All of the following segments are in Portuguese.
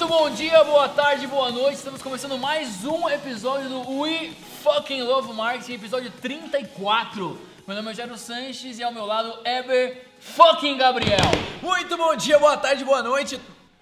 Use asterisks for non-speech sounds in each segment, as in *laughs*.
Muito bom dia, boa tarde, boa noite. Estamos começando mais um episódio do We Fucking Love Marketing, episódio 34. Meu nome é Jairo Sanches e ao meu lado Eber Fucking Gabriel. Muito bom dia, boa tarde, boa noite.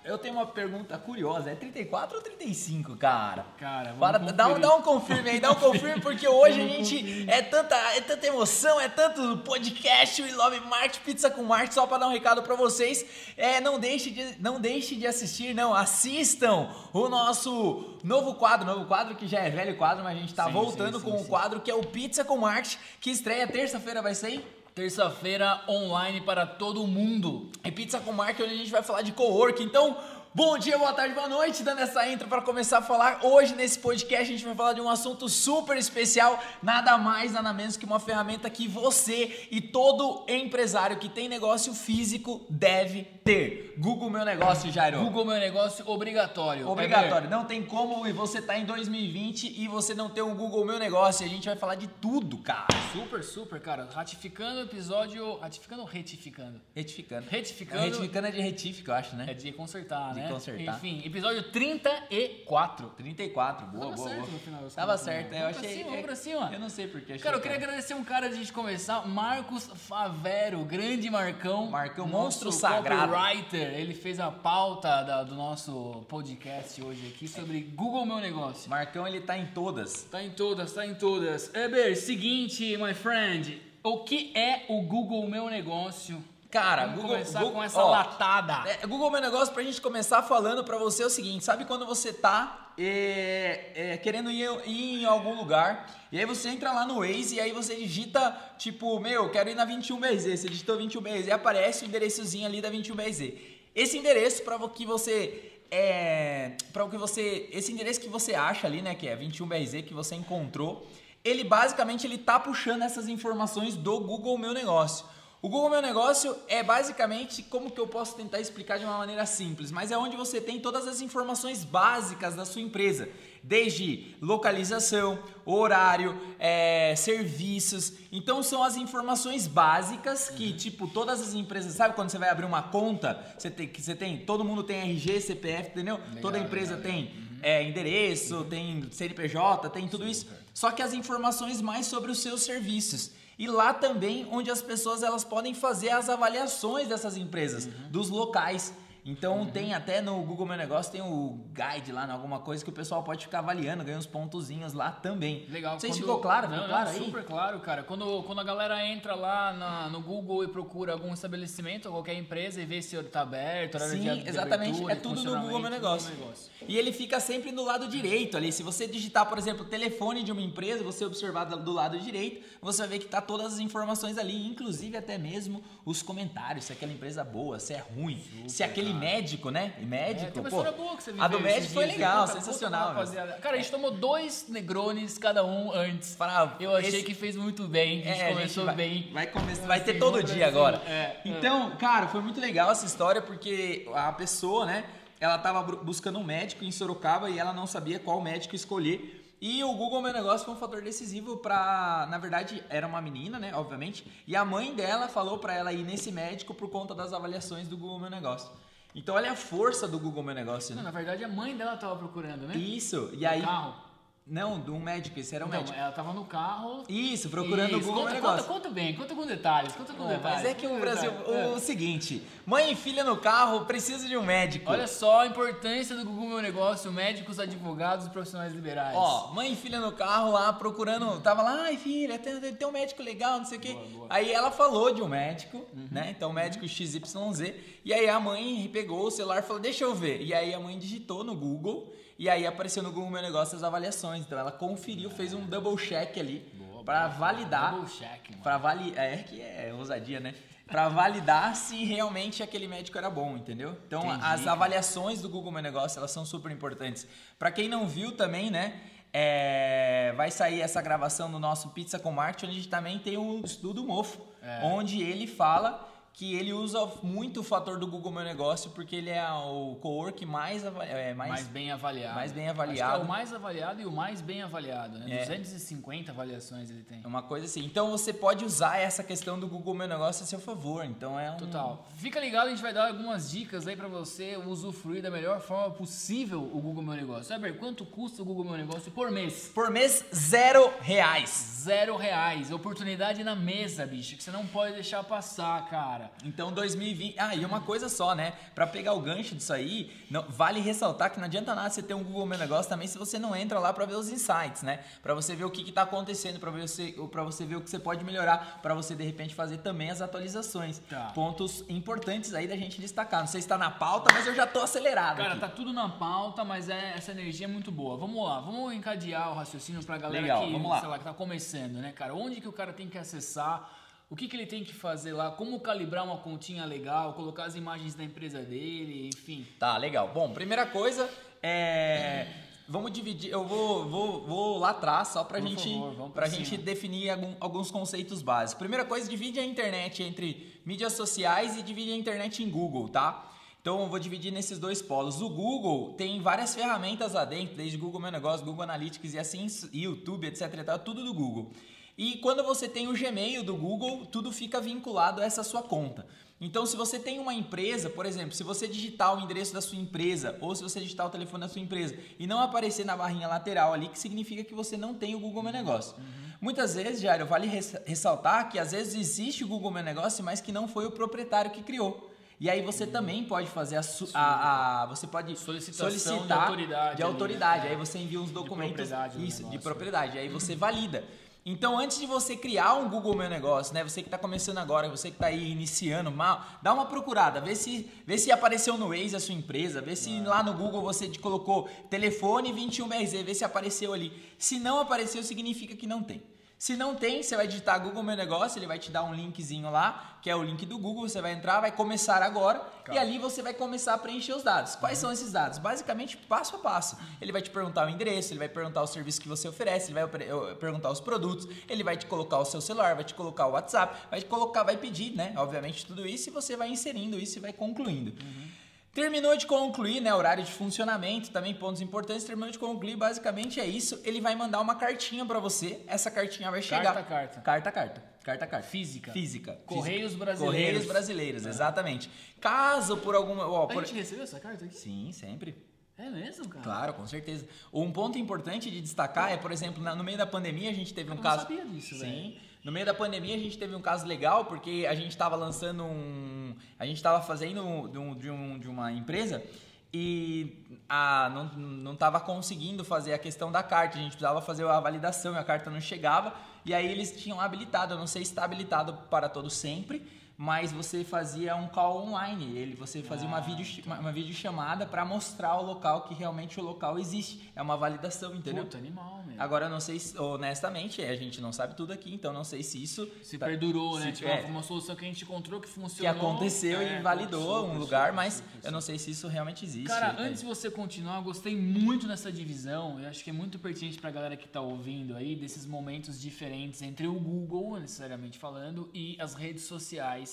Eu tenho uma pergunta curiosa, é 34 ou 35, cara? Cara, vamos Para, dá, um, dá um confirme aí, dá um confirme, porque hoje a gente é tanta, é tanta emoção, é tanto podcast, We Love Market, Pizza com Marte, só para dar um recado para vocês. É, não deixe de, não deixe de assistir, não, assistam o nosso novo quadro, novo quadro que já é velho quadro, mas a gente tá Sim, voltando sim, com sim, o sim. quadro que é o Pizza com Marte, que estreia terça-feira, vai sair? Terça-feira online para todo mundo. E Pizza com Marca, onde a gente vai falar de co-work. Então, bom dia, boa tarde, boa noite. Dando essa intro para começar a falar. Hoje, nesse podcast, a gente vai falar de um assunto super especial. Nada mais, nada menos que uma ferramenta que você e todo empresário que tem negócio físico deve ter. Google Meu Negócio, Jairo. Google Meu Negócio obrigatório. Obrigatório. Não tem como e você tá em 2020 e você não ter um Google Meu Negócio. E a gente vai falar de tudo, cara. Super, super, cara. Ratificando o episódio. Ratificando ou retificando? Retificando. Retificando. Retificando é de retífico, eu acho, né? É de consertar, De né? consertar. Enfim, episódio 34. 34, boa, Tava boa, certo boa. no final Tava contas, certo, né? eu Vamos pra achei. cima, vamos pra cima. Eu não sei porque achei. Cara, eu queria agradecer um cara antes de começar, Marcos Favero, grande Marcão. Marcão, monstro sagrado. Copywriter. Ele fez a pauta da- do nosso podcast hoje aqui sobre Google Meu Negócio. Marcão, ele tá em todas. Tá em todas, tá em todas. Eber, seguinte, my friend. O que é o Google Meu Negócio? Cara, Vamos Google, começar Google- com essa ó, latada. É, Google Meu Negócio, pra gente começar falando pra você é o seguinte: sabe quando você tá é, é, querendo ir, ir em algum lugar, e aí você entra lá no Waze e aí você digita, tipo, meu, quero ir na 21BZ. Você digitou 21BZ e aparece o endereçozinho ali da 21BZ. Esse endereço pra que você. É, para que você. Esse endereço que você acha ali, né? Que é 21BZ que você encontrou. Ele basicamente ele tá puxando essas informações do Google Meu Negócio. O Google Meu Negócio é basicamente como que eu posso tentar explicar de uma maneira simples, mas é onde você tem todas as informações básicas da sua empresa, desde localização, horário, é, serviços. Então são as informações básicas que tipo todas as empresas, sabe quando você vai abrir uma conta, você tem que você tem, todo mundo tem RG, CPF, entendeu? Toda empresa tem é, endereço, tem CNPJ, tem tudo isso. Só que as informações mais sobre os seus serviços. E lá também onde as pessoas elas podem fazer as avaliações dessas empresas, Uhum. dos locais. Então tem até no Google Meu Negócio tem o guide lá, né, alguma coisa que o pessoal pode ficar avaliando, ganha uns pontozinhos lá também. Legal. Não sei se quando- ficou claro, não, ficou não, claro aí? Super claro, cara. Quando, quando a galera entra lá na- no Google e procura algum estabelecimento, qualquer empresa, e vê se tá aberto, horário Sim, de exatamente. abertura, É tudo no Google Meu Negócio. E ele fica sempre no lado direito ali. Se você digitar, por exemplo, o telefone de uma empresa, você observar do do lado direito, você vai ver que tá todas as informações ali, inclusive até mesmo os comentários, se aquela empresa é boa, se é ruim, se aquele médico, né? É, Médico, tem uma história boa que você viveu a do médico foi legal, Conta- conta sensacional. rapaziada. Cara, a gente tomou dois negrones cada um antes. Para- Eu achei esse- que fez muito bem, a gente É, a começou vai, bem. Vai, começar, vai ter todo dia agora. cima. É, então, cara, foi muito legal essa história porque a pessoa, né, ela tava bru- buscando um médico em Sorocaba e ela não sabia qual médico escolher. E o Google Meu Negócio foi um fator decisivo pra, na verdade, era uma menina, né, obviamente, e a mãe dela falou pra ela ir nesse médico por conta das avaliações do Google Meu Negócio. Então, olha a força do Google Meu Negócio, Não, né? na verdade, a mãe dela tava procurando, né? Isso, e aí carro. Não, de um médico, esse era um Então, médico. ela tava no carro. Isso, procurando o Isso, Google conta, Meu conta, Negócio. conta bem, conta com detalhes, conta com detalhes. mas é que o Brasil, detalhes. o É. seguinte, mãe e filha no carro precisa de um médico. Olha só a importância do Google Meu Negócio, médicos, advogados e profissionais liberais. Ó, mãe e filha no carro lá procurando, tava lá, ai filha, tem, tem um médico legal, não sei o quê. Boa, boa. Aí ela falou de um médico, né? Então médico XYZ. E aí a mãe pegou o celular e falou, deixa eu ver. E aí a mãe digitou no Google e aí apareceu no Google Meu Negócio as avaliações. Então ela conferiu, fez um double check ali boa. validar. Double check, mano. Pra validar. É que é ousadia, né? Pra validar se realmente aquele médico era bom, entendeu? Então Entendi, as avaliações do Google Meu Negócio elas são super importantes. Pra quem não viu também, né? é, vai sair essa gravação do nosso Pizza com Marketing, onde a gente também tem o estudo Mofo, É. onde ele fala que ele usa muito o fator do Google Meu Negócio porque ele é o co-work mais, é, mais, mais, bem avaliado. Mais bem avaliado. é o mais avaliado e o mais bem avaliado, né? É. 250 avaliações ele tem. É uma coisa assim. Então você pode usar essa questão do Google Meu Negócio a seu favor. Então é um. Total. Fica ligado, a gente vai dar algumas dicas aí para você usufruir da melhor forma possível o Google Meu Negócio. Saber quanto custa o Google Meu Negócio por mês? Por mês, zero reais. Zero reais. Oportunidade na mesa, bicho, que você não pode deixar passar, cara. Então 2020. Ah, e uma coisa só, né? Para pegar o gancho disso aí, não, vale ressaltar que não adianta nada você ter um Google Meu Negócio também se você não entra lá para ver os insights, né? Para você ver o que está acontecendo, para você, para você ver o que você pode melhorar, para você de repente fazer também as atualizações. Tá. Pontos importantes aí da gente destacar. Não sei se está na pauta, mas eu já tô acelerado. Cara, aqui. tá tudo na pauta, mas é, essa energia é muito boa. Vamos lá, vamos encadear o raciocínio pra galera Legal, que, vamos lá. sei lá, que tá começando, né, cara? Onde que o cara tem que acessar? O que, que ele tem que fazer lá, como calibrar uma continha legal, colocar as imagens da empresa dele, enfim. Tá, legal. Bom, primeira coisa é. Vamos dividir, eu vou, vou, vou lá atrás só pra, Por gente, favor, pra gente definir algum, alguns conceitos básicos. Primeira coisa, divide a internet entre mídias sociais e divide a internet em Google, tá? Então eu vou dividir nesses dois polos. O Google tem várias ferramentas lá dentro, desde Google Meu Negócio, Google Analytics e assim, YouTube, etc. Tudo do Google. E quando você tem o Gmail do Google, tudo fica vinculado a essa sua conta. Então, se você tem uma empresa, por exemplo, se você digitar o endereço da sua empresa ou se você digitar o telefone da sua empresa e não aparecer na barrinha lateral ali, que significa que você não tem o Google Meu Negócio. Uhum. Muitas vezes, Jairo, vale ressaltar que às vezes existe o Google Meu Negócio, mas que não foi o proprietário que criou. E aí você uhum. também pode fazer a, a, a você pode solicitar de autoridade. De autoridade. Aí você envia uns documentos de propriedade, isso, de propriedade. Aí você valida. Então, antes de você criar um Google Meu Negócio, né? Você que está começando agora, você que está aí iniciando mal, dá uma procurada, vê se, vê se apareceu no Waze a sua empresa, vê se lá no Google você colocou telefone 21BRZ, vê se apareceu ali. Se não apareceu, significa que não tem. Se não tem, você vai digitar Google Meu Negócio, ele vai te dar um linkzinho lá, que é o link do Google, você vai entrar, vai começar agora e ali você vai começar a preencher os dados. Quais uhum. são esses dados? Basicamente, passo a passo. Ele vai te perguntar o endereço, ele vai perguntar o serviço que você oferece, ele vai perguntar os produtos, ele vai te colocar o seu celular, vai te colocar o WhatsApp, vai te colocar, vai pedir, né? Obviamente tudo isso e você vai inserindo isso e vai concluindo. Uhum. Terminou de concluir, né? Horário de funcionamento, também pontos importantes. Terminou de concluir, basicamente é isso. Ele vai mandar uma cartinha para você. Essa cartinha vai chegar. Carta, carta. Carta, carta. Carta, carta. Física. Física. Correios Física. brasileiros. Correios brasileiros, é. exatamente. Caso por alguma. Ó, por... A gente recebeu essa carta aqui? Sim, sempre. É mesmo, cara? Claro, com certeza. Um ponto importante de destacar é, por exemplo, no meio da pandemia a gente teve Eu um caso. Eu sabia disso, Sim. Véio. No meio da pandemia a gente teve um caso legal porque a gente estava lançando um, a gente estava fazendo de, um, de, um, de uma empresa e a, não estava conseguindo fazer a questão da carta, a gente precisava fazer a validação e a carta não chegava, e aí eles tinham habilitado, eu não sei se está habilitado para todo sempre, mas você fazia um call online, ele você fazia ah, uma vídeo uma, uma videochamada para mostrar o local que realmente o local existe. É uma validação, entendeu? Puta, animal, mesmo. Agora eu não sei se, honestamente, a gente não sabe tudo aqui, então não sei se isso se tá, perdurou, né? Tipo, é, uma solução que a gente encontrou que funcionou, que aconteceu é, e validou um lugar, mas eu não sei se isso realmente existe. Cara, é. antes de você continuar, eu gostei muito dessa divisão. Eu acho que é muito pertinente para a galera que está ouvindo aí desses momentos diferentes entre o Google, necessariamente falando, e as redes sociais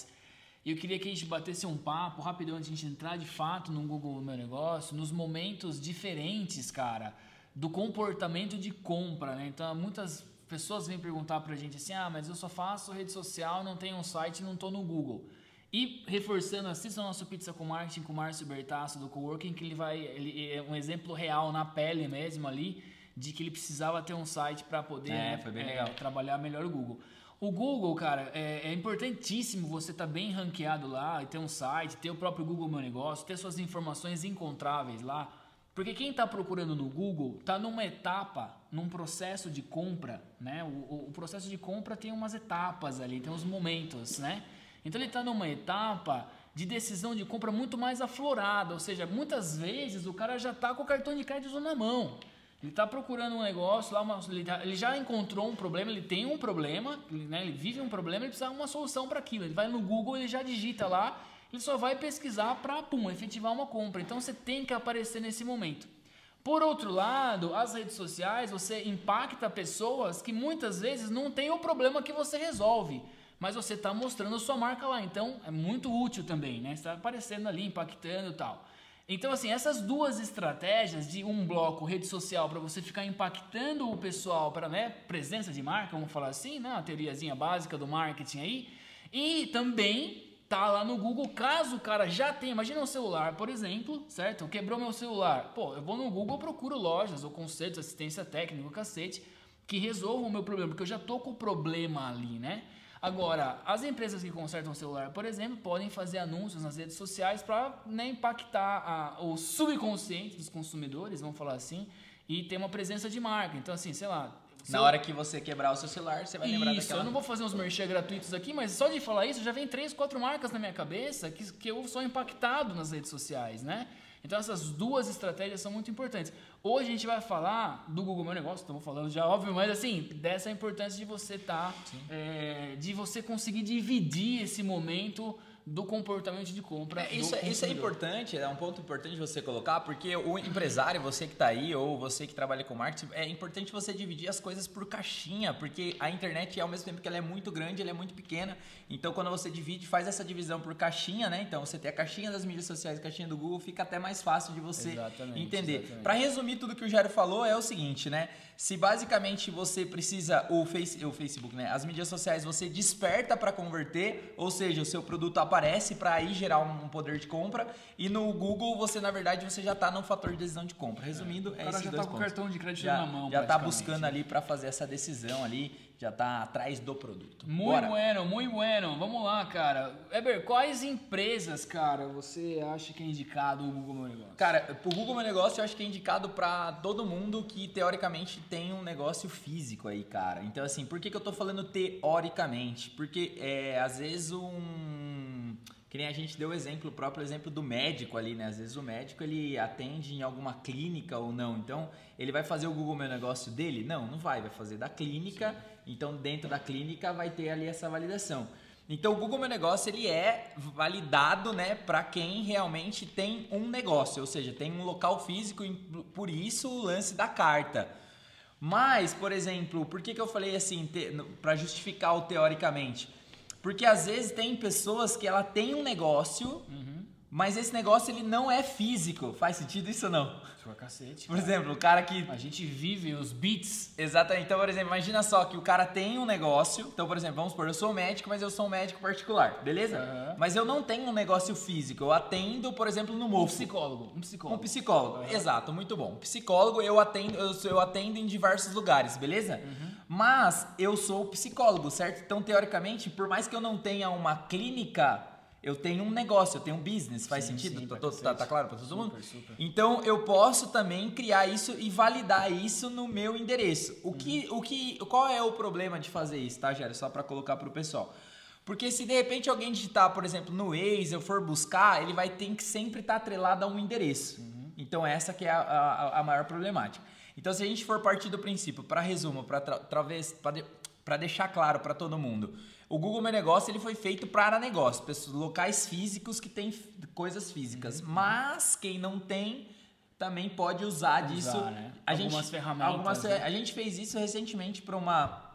e eu queria que a gente batesse um papo rapidão antes de a gente entrar de fato no Google Meu Negócio, nos momentos diferentes, cara, do comportamento de compra, né? Então, muitas pessoas vêm perguntar pra gente assim: "Ah, mas eu só faço rede social, não tenho um site, não tô no Google". E reforçando, assista o nosso Pizza com Marketing com o Márcio Bertasso do Coworking, que ele vai, ele é um exemplo real na pele mesmo ali, de que ele precisava ter um site para poder é, é, trabalhar melhor o Google. O Google, cara, é, é importantíssimo você estar tá bem ranqueado lá ter um site, ter o próprio Google Meu Negócio, ter suas informações encontráveis lá. Porque quem está procurando no Google está numa etapa, num processo de compra, né? O, o, processo de compra tem umas etapas ali, tem uns momentos, né? Então ele está numa etapa de decisão de compra muito mais aflorada, ou seja, muitas vezes o cara já está com o cartão de crédito na mão. Ele está procurando um negócio lá, uma, ele, já encontrou um problema, ele tem um problema, ele, né, ele vive um problema, ele precisa de uma solução para aquilo. Ele vai no Google, ele já digita lá, ele só vai pesquisar para, pum, efetivar uma compra. Então você tem que aparecer nesse momento. Por outro lado, as redes sociais, você impacta pessoas que muitas vezes não têm o problema que você resolve. mas você está mostrando sua marca lá. Então é muito útil também, né? Está aparecendo ali, impactando e tal. Então, assim, essas duas estratégias de um bloco rede social para você ficar impactando o pessoal para né, presença de marca, vamos falar assim, né? Uma teoriazinha básica do marketing aí. E também tá lá no Google, caso o cara já tenha, imagina um celular, por exemplo, certo? Quebrou meu celular. Pô, eu vou no Google, procuro lojas ou conceitos, assistência técnica, cacete, que resolvam o meu problema, porque eu já tô com o problema ali, né? Agora, as empresas que consertam o celular, por exemplo, podem fazer anúncios nas redes sociais para né, impactar a, o subconsciente dos consumidores, vamos falar assim, e ter uma presença de marca. Então, assim, sei lá. Na hora que você quebrar o seu celular, você vai lembrar isso, daquela... eu não vou fazer uns merchan gratuitos aqui, mas só de falar isso, já vem três, quatro marcas na minha cabeça que, que eu sou impactado nas redes sociais, né? Então essas duas estratégias são muito importantes. Hoje a gente vai falar do Google Meu Negócio, estamos falando já óbvio, mas assim, dessa importância de você estar, tá, é, de você conseguir dividir esse momento do comportamento de compra. É, isso, é, isso, é importante, é um ponto importante você colocar, porque o empresário, você que está aí, ou você que trabalha com marketing, é importante você dividir as coisas por caixinha, porque a internet, ao mesmo tempo que ela é muito grande, ela é muito pequena. Então, quando você divide, faz essa divisão por caixinha, né? Então, você tem a caixinha das mídias sociais, a caixinha do Google, fica até mais fácil de você exatamente, entender. Para resumir tudo que o Jairo falou, é o seguinte, né? Se basicamente você precisa, o, face, o Facebook, né? As mídias sociais, você desperta para converter, ou seja, o seu produto aparece aparece para aí gerar um poder de compra e no Google você na verdade você já está no fator de decisão de compra. Resumindo, é, é esses já dois tá com pontos. o cartão de crédito já, na mão. Já está buscando ali para fazer essa decisão ali, já está atrás do produto. Muito Bora. bueno, muito bueno. Vamos lá, cara. Eber, quais empresas, cara, você acha que é indicado o Google Meu Negócio? Cara, o Google Meu Negócio eu acho que é indicado para todo mundo que teoricamente tem um negócio físico aí, cara. Então assim, por que, que eu tô falando teoricamente? Porque é, às vezes um que nem a gente deu o exemplo, o próprio exemplo do médico ali, né? Às vezes o médico ele atende em alguma clínica ou não. Então, ele vai fazer o Google Meu Negócio dele? Não, não vai, vai fazer da clínica. Sim. Então, dentro da clínica vai ter ali essa validação. Então, o Google Meu Negócio ele é validado, né, para quem realmente tem um negócio, ou seja, tem um local físico, por isso o lance da carta. Mas, por exemplo, por que, que eu falei assim, para justificar o teoricamente? Porque às vezes tem pessoas que ela tem um negócio, uhum. mas esse negócio ele não é físico. Faz sentido isso ou não? Pra cacete. Por cara. exemplo, o cara que. A gente vive os beats. Exatamente. Então, por exemplo, imagina só que o cara tem um negócio. Então, por exemplo, vamos supor, eu sou médico, mas eu sou um médico particular, beleza? Uhum. Mas eu não tenho um negócio físico. Eu atendo, por exemplo, no MOFO. Um psicólogo. Um psicólogo. Um psicólogo. Uhum. Exato, muito bom. Psicólogo eu atendo, eu, eu atendo em diversos lugares, beleza? Uhum. Mas eu sou psicólogo, certo? Então, teoricamente, por mais que eu não tenha uma clínica, eu tenho um negócio, eu tenho um business. Faz sim, sentido? Sim, tá, tá, tá, claro para todo mundo? Super. Então, eu posso também criar isso e validar isso no meu endereço. O que, o que, qual é o problema de fazer isso, tá, Gério? Só para colocar para o pessoal. Porque se de repente alguém digitar, por exemplo, no Waze, eu for buscar, ele vai ter que sempre estar tá atrelado a um endereço. Uhum. Então, essa que é a, a, a maior problemática. Então, se a gente for partir do princípio, para resumo, para deixar claro para todo mundo, o Google Meu Negócio ele foi feito para negócio, locais físicos que têm coisas físicas. Uhum. Mas quem não tem também pode usar, usar disso. Né? A algumas gente, ferramentas. Algumas, né? A gente fez isso recentemente para uma,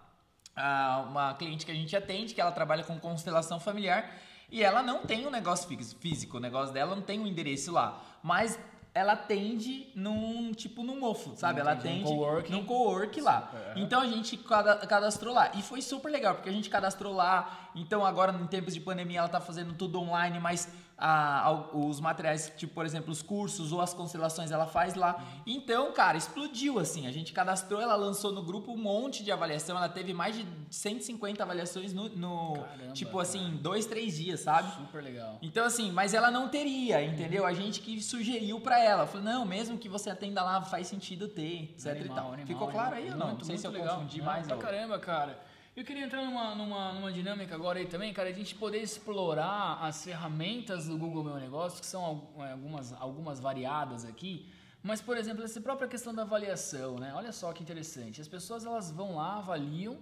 uma cliente que a gente atende, que ela trabalha com constelação familiar. E ela não tem um negócio físico, o negócio dela não tem um endereço lá. Mas ela atende num tipo num mofo, sabe? Ela atende num cowork, num cowork lá. Então a gente cadastrou lá e foi super legal porque a gente cadastrou lá. Então agora em tempos de pandemia ela tá fazendo tudo online, mas a, os materiais, tipo, por exemplo, os cursos ou as constelações ela faz lá. Uhum. Então, cara, explodiu assim. A gente cadastrou, ela lançou no grupo um monte de avaliação. Ela teve mais de 150 avaliações no, no Caramba, tipo assim, cara. dois, três dias, sabe? Super legal. Então, assim, mas ela não teria, entendeu? Uhum. A gente que sugeriu para ela. Falou, não, mesmo que você atenda lá, faz sentido ter, etc animal, e tal. Animal, Ficou claro aí ou não? Muito, não sei se eu legal. confundi mais. Pra caramba, cara. Eu queria entrar numa, numa, numa dinâmica agora aí também, cara, a gente poder explorar as ferramentas do Google Meu Negócio, que são é, algumas, algumas variadas aqui, mas, por exemplo, essa própria questão da avaliação, né? Olha só que interessante. As pessoas, elas vão lá, avaliam,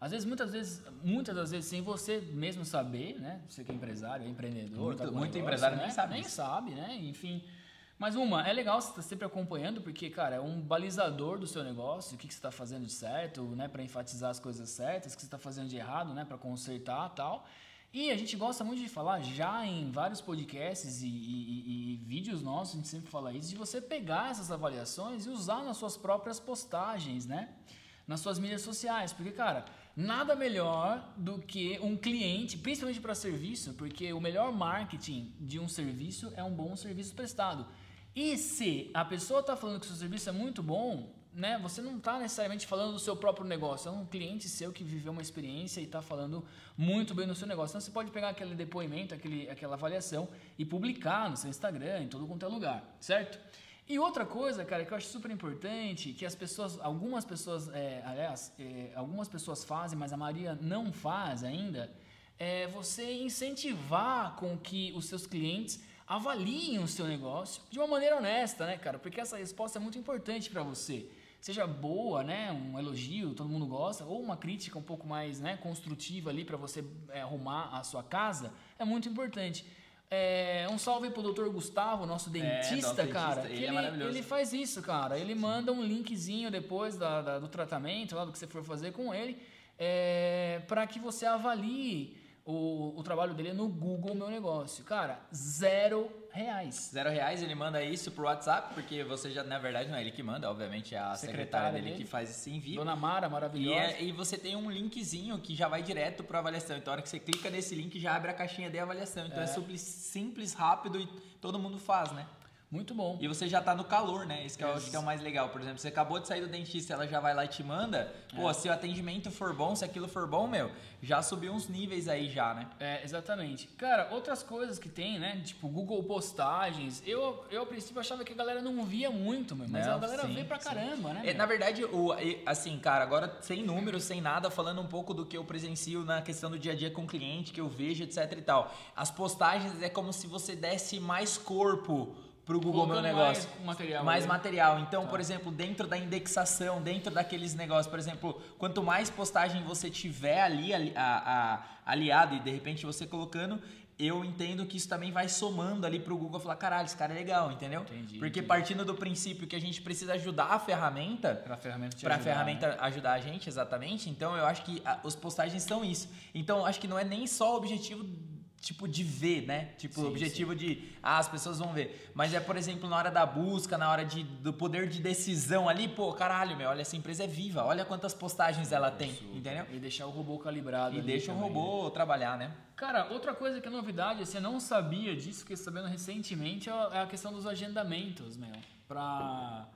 às vezes, muitas vezes, muitas das vezes sem você mesmo saber, né? Você que é empresário, é empreendedor. Muito, tá muito negócio, empresário né? nem sabe. Nem sabe, né? Enfim... Mas uma, é legal você estar sempre acompanhando, porque, cara, é um balizador do seu negócio, o que, que você está fazendo de certo, né, para enfatizar as coisas certas, o que você está fazendo de errado, né, para consertar tal. E a gente gosta muito de falar, já em vários podcasts e, e, e, vídeos nossos, a gente sempre fala isso, de você pegar essas avaliações e usar nas suas próprias postagens, né? Nas suas mídias sociais. Porque, cara, nada melhor do que um cliente, principalmente para serviço, porque o melhor marketing de um serviço é um bom serviço prestado. E se a pessoa está falando que o seu serviço é muito bom, né, você não está necessariamente falando do seu próprio negócio, é um cliente seu que viveu uma experiência e está falando muito bem no seu negócio. Então você pode pegar aquele depoimento, aquele, aquela avaliação e publicar no seu Instagram, em todo quanto é lugar, certo? E outra coisa, cara, que eu acho super importante, que as pessoas, algumas pessoas, é, aliás, é, algumas pessoas fazem, mas a maioria não faz ainda, é você incentivar com que os seus clientes avaliem o seu negócio de uma maneira honesta, né, cara? Porque essa resposta é muito importante para você. Seja boa, né, um elogio, todo mundo gosta, ou uma crítica um pouco mais, né, construtiva ali para você é, arrumar a sua casa, é muito importante. É, um salve pro Dr. Gustavo, nosso dentista, é, cara. Ele, é ele, ele, faz isso, cara. Ele Sim. manda um linkzinho depois da, da, do tratamento, lá do que você for fazer com ele, é, para que você avalie o, o trabalho dele é no Google Meu Negócio. Cara, zero reais. Zero reais, ele manda isso pro WhatsApp, porque você já, na verdade, não é ele que manda, obviamente é a secretária, secretária dele, dele, que faz esse envio. Dona Mara, maravilhosa. E, é, e, você tem um linkzinho que já vai direto para avaliação. Então, a hora que você clica nesse link, já abre a caixinha de avaliação. Então, é, é simples, simples, rápido e todo mundo faz, né? Muito bom. E você já tá no calor, né? Isso que eu acho que é o mais legal. Por exemplo, você acabou de sair do dentista, ela já vai lá e te manda. Pô, é. se o atendimento for bom, se aquilo for bom, meu, já subiu uns níveis aí já, né? É, exatamente. Cara, outras coisas que tem, né? Tipo, Google Postagens. Eu, eu a princípio achava que a galera não via muito, meu, mas não, a galera sim, vê pra caramba, sim. né? É, na verdade, o, assim, cara, agora sem números, sem nada, falando um pouco do que eu presencio na questão do dia a dia com o cliente, que eu vejo, etc e tal. As postagens é como se você desse mais corpo pro Google Meu Negócio. Mais material. Mais aí. material. Então, tá. por exemplo, dentro da indexação, dentro daqueles negócios, por exemplo, quanto mais postagem você tiver ali a, a, a, aliado e de repente você colocando, eu entendo que isso também vai somando ali pro Google falar, caralho, esse cara é legal, entendeu? Entendi, Porque entendi. partindo do princípio que a gente precisa ajudar a ferramenta, para a ferramenta, pra ajudar, ferramenta né? ajudar a gente, exatamente. Então, eu acho que a, os postagens são isso. Então, acho que não é nem só o objetivo tipo de ver, né? Tipo, sim, o objetivo sim. de ah, as pessoas vão ver. Mas é, por exemplo, na hora da busca, na hora de, do poder de decisão ali, pô, caralho, meu, olha, essa empresa é viva, olha quantas postagens ela tem, entendeu? E deixar o robô calibrado. E deixa também, o robô né? trabalhar, né? Cara, outra coisa que é novidade, você não sabia disso, que sabendo recentemente, é, é a questão dos agendamentos, meu. Pra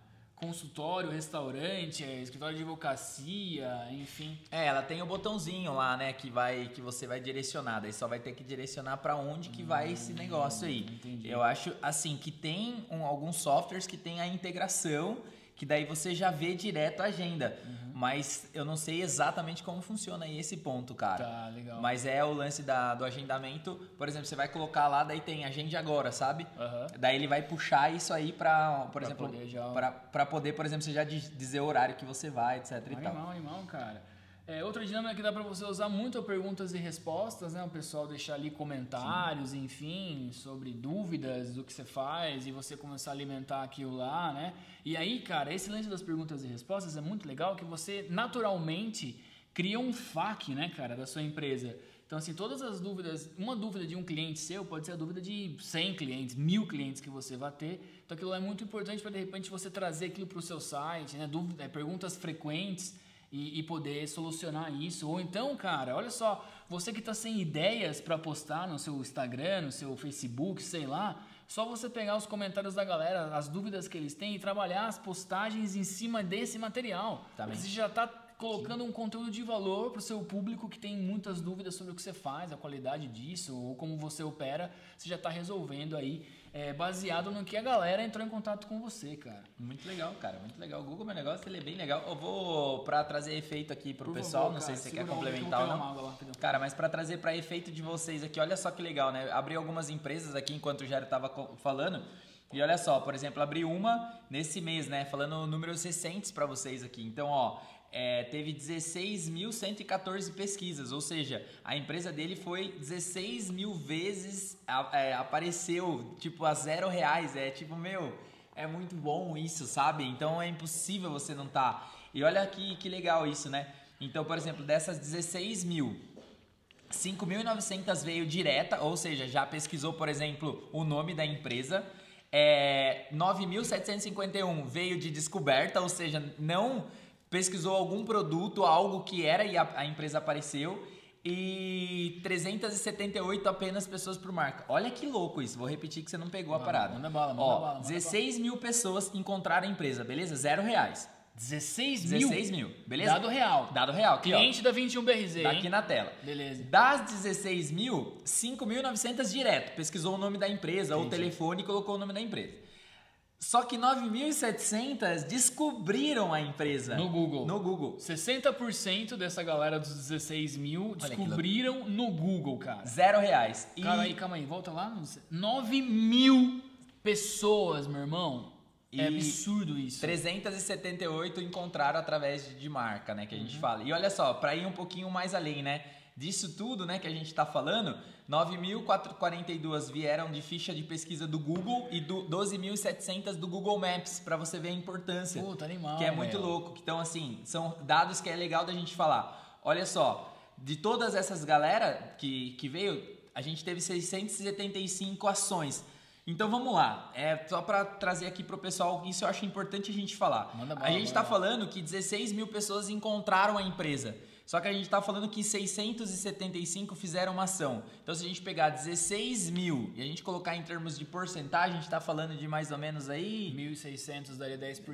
consultório, restaurante, é, escritório de advocacia, enfim. É, ela tem o botãozinho lá, né, que vai que você vai direcionar, daí só vai ter que direcionar para onde que hum, vai esse negócio aí. Entendi. Eu acho assim que tem um, alguns softwares que tem a integração que daí você já vê direto a agenda. Uhum. Mas eu não sei exatamente como funciona aí esse ponto, cara. Tá, legal. Mas é o lance da, do agendamento. Por exemplo, você vai colocar lá, daí tem agende agora, sabe? Uhum. Daí ele vai puxar isso aí pra, por pra exemplo, poder já... pra, pra poder, por exemplo, você já dizer o horário que você vai, etc animal, e tal. Animal, cara. É, outra dinâmica que dá para você usar muito é perguntas e respostas, né? O pessoal deixar ali comentários, Sim. enfim, sobre dúvidas do que você faz e você começar a alimentar aquilo lá, né? E aí, cara, esse lance das perguntas e respostas é muito legal que você naturalmente cria um FAQ, né, cara, da sua empresa. Então, assim, todas as dúvidas, uma dúvida de um cliente seu pode ser a dúvida de 100 clientes, mil clientes que você vai ter. Então, aquilo é muito importante para, de repente, você trazer aquilo para o seu site, né? Dúvida, perguntas frequentes e, e, poder solucionar isso. Ou então, cara, olha só, você que está sem ideias para postar no seu Instagram, no seu Facebook, sei lá, só você pegar os comentários da galera, as dúvidas que eles têm e trabalhar as postagens em cima desse material. Tá você já está colocando Sim. um conteúdo de valor para o seu público que tem muitas dúvidas sobre o que você faz, a qualidade disso, ou como você opera, você já está resolvendo aí é, baseado no que a galera entrou em contato com você, cara. Muito legal, cara, muito legal. O Google Meu Negócio, ele é bem legal. Eu vou, para trazer efeito aqui pro Por pessoal, favor, não cara, sei se você quer complementar ou não. Lá, cara, mas para trazer para efeito de vocês aqui, olha só que legal, né? Abri algumas empresas aqui enquanto o Jairo tava falando. E olha só, por exemplo, abri uma nesse mês, né? Falando números recentes para vocês aqui. Então, ó, é, teve 16.114 pesquisas, ou seja, a empresa dele foi 16 mil vezes é, apareceu, tipo, a zero reais. É tipo, meu, é muito bom isso, sabe? Então é impossível você não tá. E olha que, que legal isso, né? Então, por exemplo, dessas 16 mil, 5.900 veio direta, ou seja, já pesquisou, por exemplo, o nome da empresa. É, 9.751 veio de descoberta, ou seja, não pesquisou algum produto, algo que era e a, a empresa apareceu. E 378 apenas pessoas por marca. Olha que louco isso. Vou repetir que você não pegou a parada. Manda bala, manda Ó, bala. Manda 16 mil pessoas encontraram a empresa, beleza? Zero reais. 16 mil? 16 mil, beleza? Dado real. Dado real. Aqui, Cliente ó, da 21BRZ, tá aqui na tela. Beleza. Das 16 mil, 5.900 direto. Pesquisou o nome da empresa, ou o Entendi. telefone e colocou o nome da empresa. Só que 9.700 descobriram a empresa. No Google. No Google. 60% dessa galera dos 16 mil descobriram no Google, cara. Zero reais. E Calma aí, calma aí, volta lá. no- 9 mil pessoas, meu irmão. É E absurdo isso. 378 encontraram através de, marca, né, que a Uhum. gente fala. E olha só, para ir um pouquinho mais além, né, disso tudo, né, que a gente tá falando, 9.442 vieram de ficha de pesquisa do Google e do 12.700 do Google Maps, para você ver a importância. Puta, animal, Que é muito velho. louco. Então, assim, são dados que é legal da gente falar. Olha só, de todas essas galera que, que veio, a gente teve 675 ações. Então vamos lá, é só para trazer aqui pro pessoal, isso eu acho importante a gente falar. Manda bala, a gente tá bala. falando que 16 mil pessoas encontraram a empresa. Só que a gente tá falando que 675 fizeram uma ação. Então, se a gente pegar 16 mil e a gente colocar em termos de porcentagem, a gente tá falando de mais ou menos aí 1.600 daria 10%.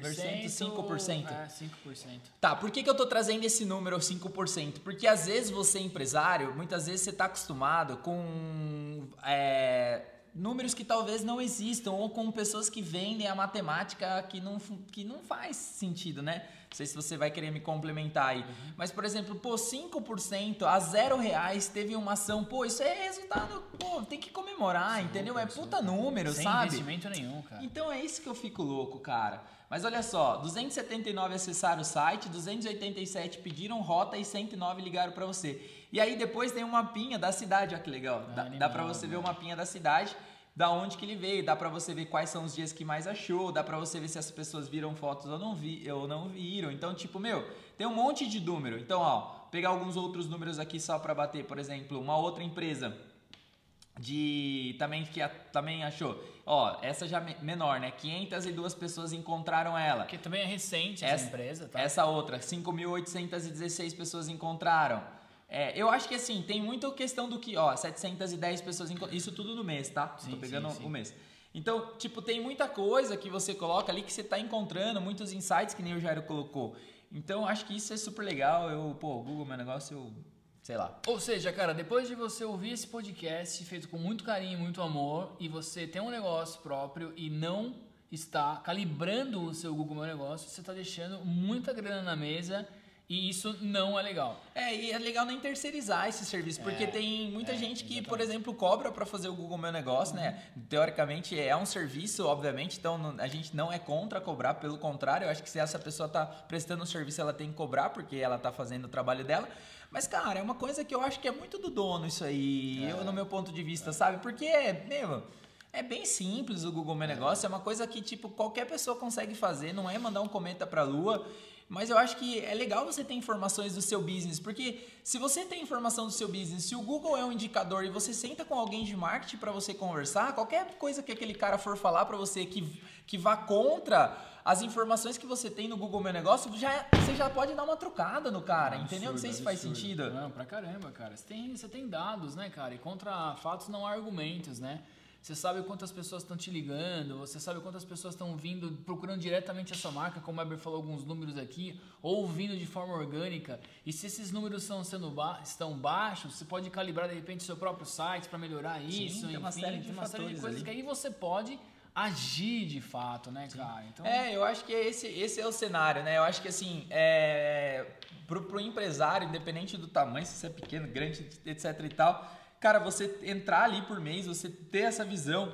5%. É, 5%. Tá, por que, que eu tô trazendo esse número 5%? Porque às vezes você é empresário, muitas vezes você tá acostumado com é, números que talvez não existam, ou com pessoas que vendem a matemática que não, que não faz sentido, né? Não sei se você vai querer me complementar aí. Mas, por exemplo, pô, 5% a zero reais teve uma ação, pô, isso é resultado, pô, tem que comemorar, entendeu? É puta número, Sem sabe? investimento nenhum, cara. Então é isso que eu fico louco, cara. Mas olha só, 279 acessaram o site, 287 pediram rota e 109 ligaram pra você. E aí depois tem um mapinha da cidade, olha que legal. Dá, animal, dá para você ver o mapinha da cidade, da onde que ele veio, dá pra você ver quais são os dias que mais achou, dá pra você ver se as pessoas viram fotos ou não vi, ou não viram. Então, tipo, meu, tem um monte de número. Então, ó, pegar alguns outros números aqui só pra bater, por exemplo, uma outra empresa de também que a- também achou. Ó, essa já me- menor, né? 502 pessoas encontraram ela. Porque também é recente essa, empresa, tá? Essa outra, 5.816 pessoas encontraram. É, eu acho que assim, tem muita questão do que, ó, 710 pessoas. Isso tudo no mês, tá? Sim, Tô pegando sim, sim. o mês. Então, tipo, tem muita coisa que você coloca ali que você tá encontrando, muitos insights que nem o Jairo colocou. Então, acho que isso é super legal. Eu, pô, Google, meu negócio, eu. Sei lá. Ou seja, cara, depois de você ouvir esse podcast feito com muito carinho e muito amor e você tem um negócio próprio e não está calibrando o seu Google Meu Negócio, você está deixando muita grana na mesa e isso não é legal. É, e é legal nem terceirizar esse serviço, porque tem muita gente que, por exemplo, cobra para fazer o Google Meu Negócio, né? Teoricamente é um serviço, obviamente, então a gente não é contra cobrar, pelo contrário, eu acho que se essa pessoa tá prestando um serviço, ela tem que cobrar, porque ela tá fazendo o trabalho dela. Mas, cara, é uma coisa que eu acho que é muito do dono isso aí, eu, no meu ponto de vista, sabe? Porque, meu. É bem simples o Google Meu Negócio, é uma coisa que, tipo, qualquer pessoa consegue fazer, não é mandar um cometa pra lua. Mas eu acho que é legal você ter informações do seu business, porque se você tem informação do seu business, se o Google é um indicador e você senta com alguém de marketing para você conversar, qualquer coisa que aquele cara for falar para você que, que vá contra as informações que você tem no Google Meu Negócio, já, você já pode dar uma trocada no cara, entendeu? Não sei se faz Absurdo. sentido. Não, pra caramba, cara. Você tem, você tem dados, né, cara? E contra fatos não há argumentos, né? Você sabe quantas pessoas estão te ligando, você sabe quantas pessoas estão vindo, procurando diretamente a sua marca, como o Weber falou alguns números aqui, ou vindo de forma orgânica. E se esses números estão, sendo ba estão baixos, você pode calibrar de repente seu próprio site para melhorar isso. tem uma enfim, série de tem uma série de coisas que aí você pode agir de fato, né, cara? Então, É, eu acho que esse, esse é o cenário, né? Eu acho que assim, é, pro, pro empresário, independente do tamanho, se você é pequeno, grande, etc e tal, cara, você entrar ali por mês, você ter essa visão,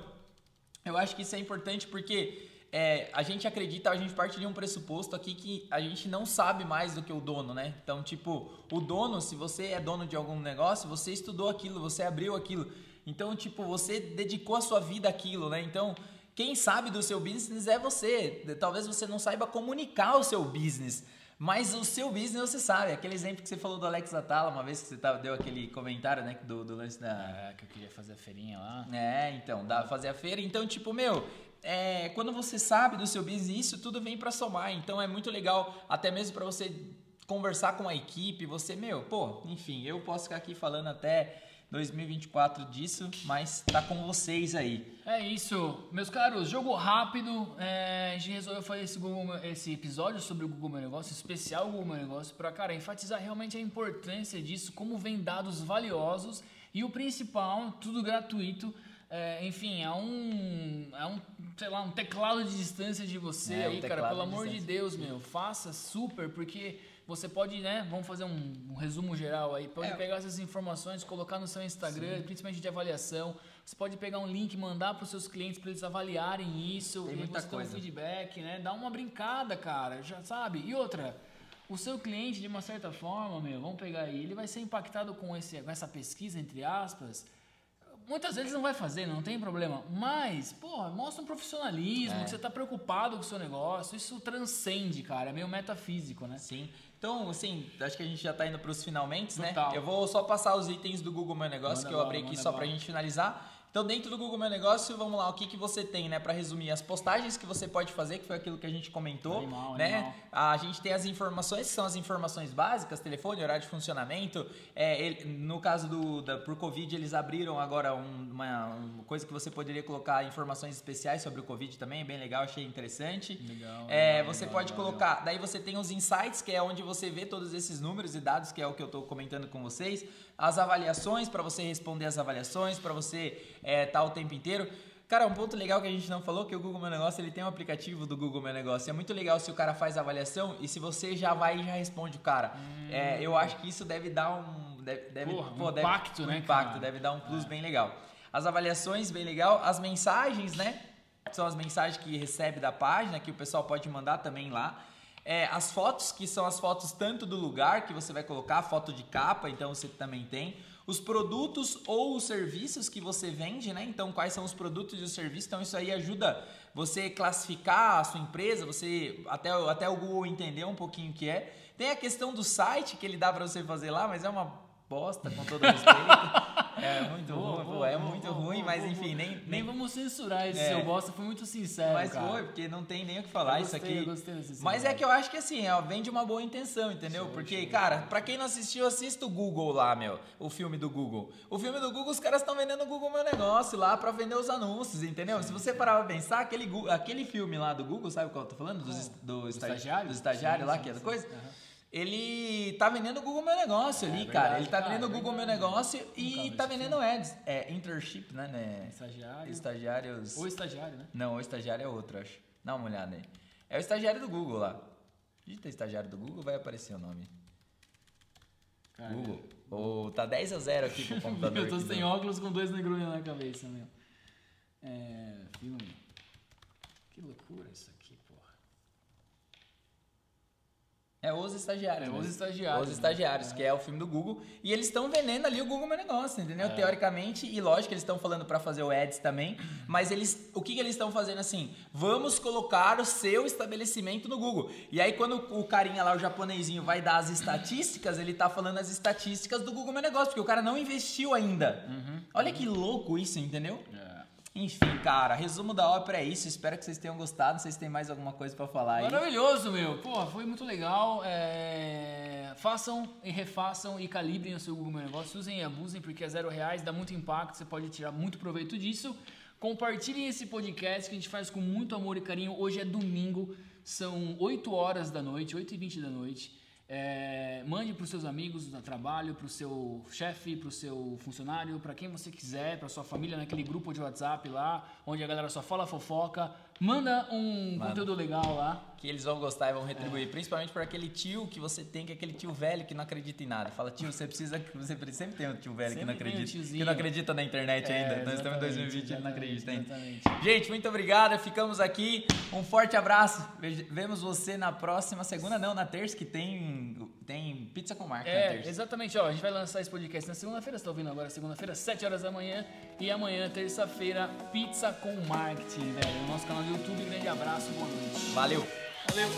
eu acho que isso é importante porque é, a gente acredita, a gente parte de um pressuposto aqui que a gente não sabe mais do que o dono, né? Então, tipo, o dono, se você é dono de algum negócio, você estudou aquilo, você abriu aquilo. Então, tipo, você dedicou a sua vida àquilo, né? Então, quem sabe do seu business é você. Talvez você não saiba comunicar o seu business. Mas o seu business você sabe. Aquele exemplo que você falou do Alex Atala, uma vez que você tava, deu aquele comentário, né? Do, do lance da. É, que eu queria fazer a feirinha lá. É, então, dá pra fazer a feira. Então, tipo, meu, é, quando você sabe do seu business, isso tudo vem para somar. Então é muito legal, até mesmo para você conversar com a equipe. Você, meu, pô, enfim, eu posso ficar aqui falando até 2024 disso, mas tá com vocês aí. É isso, meus caros, jogo rápido. É, a gente resolveu fazer esse, Google, esse episódio sobre o Google Meu Negócio, especial Google Meu Negócio, para, cara, enfatizar realmente a importância disso, como vem dados valiosos e o principal, tudo gratuito é, enfim, é um, é um, sei lá, um teclado de distância de você é, aí, um cara. Pelo de amor de Deus, meu, faça super, porque você pode, né? Vamos fazer um, um resumo geral aí. Pode é. pegar essas informações, colocar no seu Instagram, Sim. principalmente de avaliação. Você pode pegar um link, mandar para os seus clientes para eles avaliarem isso. Tem muita coisa. um feedback, né? Dá uma brincada, cara. Já sabe? E outra. O seu cliente, de uma certa forma, meu, vamos pegar aí, ele vai ser impactado com, esse, com essa pesquisa, entre aspas, Muitas vezes não vai fazer, não tem problema. Mas, pô, mostra um profissionalismo, é. que você está preocupado com o seu negócio. Isso transcende, cara. É meio metafísico, né? Sim. Então, assim, acho que a gente já está indo para os finalmente, né? Eu vou só passar os itens do Google Meu Negócio manda que eu abri aqui só para a gente finalizar. Então, dentro do Google Meu Negócio, vamos lá, o que, que você tem, né? Para resumir, as postagens que você pode fazer, que foi aquilo que a gente comentou, animal, né? Animal. A gente tem as informações, que são as informações básicas, telefone, horário de funcionamento. É, ele, no caso do da, por Covid, eles abriram agora um, uma, uma, coisa que você poderia colocar informações especiais sobre o Covid também, bem legal, achei interessante. Legal. É, legal você legal, pode legal, colocar, daí você tem os insights, que é onde você vê todos esses números e dados, que é o que eu estou comentando com vocês as avaliações, para você responder as avaliações, para você é, tá o tempo inteiro. Cara, um ponto legal que a gente não falou que o Google Meu Negócio ele tem um aplicativo do Google Meu Negócio. É muito legal se o cara faz a avaliação e se você já vai e já responde o cara. Hum. É, eu acho que isso deve dar um deve, deve, Porra, pô, um deve, impacto, um né? Impacto, cara? deve dar um plus é. bem legal. As avaliações bem legal, as mensagens, né? São as mensagens que recebe da página que o pessoal pode mandar também lá. É, as fotos, que são as fotos tanto do lugar que você vai colocar, foto de capa, então você também tem. Os produtos ou os serviços que você vende, né? Então, quais são os produtos e os serviços. Então, isso aí ajuda você classificar a sua empresa, você até, até o Google entender um pouquinho o que é. Tem a questão do site que ele dá para você fazer lá, mas é uma bosta, com todo *laughs* respeito. É muito boa, ruim, boa, é boa, muito ruim, mas enfim, nem, nem. Nem vamos censurar esse é, seu bosta, foi muito sincero. Mas cara. foi, porque não tem nem o que falar gostei, isso aqui. Eu gostei desse mas é que eu acho que assim, ó, vem de uma boa intenção, entendeu? Show, porque, show, cara, pra quem não assistiu, assista o Google lá, meu. O filme do Google. O filme do Google, os caras estão vendendo o Google Meu Negócio lá pra vender os anúncios, entendeu? Sim. Se você parar pra pensar, aquele, aquele filme lá do Google, sabe qual eu tô falando? Dos, do, do estagiário? Do estagiário sim, lá, sim, que é da coisa. Uhum ele tá vendendo o Google Meu Negócio ali, é, cara. Ele tá vendendo o Google Meu Negócio e tá vendendo ads. É internship, né? né? Estagiário. Estagiários. Ou estagiário, né? Não, o estagiário é outro, acho. Dá uma olhada aí. É o estagiário do Google lá. Digita estagiário do Google, vai aparecer o nome. Cara, Google. Oh, tá 10 a 0 aqui pro *laughs* computador. Eu tô sem óculos com dois negrões na cabeça, meu. É. Filme. Que loucura isso aqui. É Os Estagiários. É Os Estagiários. Os? Estagiários, né? que é o filme do Google. E eles estão vendendo ali o Google Meu Negócio, entendeu? É. Teoricamente, e lógico eles estão falando para fazer o ads também, mas eles, o que, que eles estão fazendo assim? Vamos colocar o seu estabelecimento no Google. E aí quando o carinha lá, o japonesinho, vai dar as estatísticas, ele tá falando as estatísticas do Google Meu Negócio, porque o cara não investiu ainda. Uhum. Olha que louco isso, entendeu? É. Enfim, cara, resumo da ópera é isso. Espero que vocês tenham gostado. Se tem mais alguma coisa para falar aí. Maravilhoso, meu. Pô, foi muito legal. É... Façam e refaçam e calibrem o seu Google Meu Negócio. Usem e abusem, porque é zero reais, dá muito impacto. Você pode tirar muito proveito disso. Compartilhem esse podcast que a gente faz com muito amor e carinho. Hoje é domingo, são 8 horas da noite, 8 e 20 da noite. É, mande para os seus amigos no trabalho, para o seu chefe, para o seu funcionário, para quem você quiser, para sua família, naquele grupo de WhatsApp lá, onde a galera só fala fofoca. Manda um Manda. conteúdo legal lá. Que eles vão gostar e vão retribuir. Principalmente por aquele tio que você tem, que é aquele tio velho que não acredita em nada. Fala, tio, você precisa. Você sempre tem um tio velho que não um acredita. tiozinho. que não acredita na internet É, ainda. Nós estamos em exatamente, 2020 e não acredita ainda. Gente, muito obrigado. Ficamos aqui. Um forte abraço. Ve- Vemos você na próxima segunda, não, na terça, que tem, tem pizza com na É, exatamente, ó. A gente vai lançar esse podcast na segunda-feira, você tá ouvindo agora segunda-feira, 7 horas da manhã. E amanhã, terça-feira, pizza com marketing, velho. No nosso canal do YouTube. Grande abraço, boa noite. Valeu. Valeu!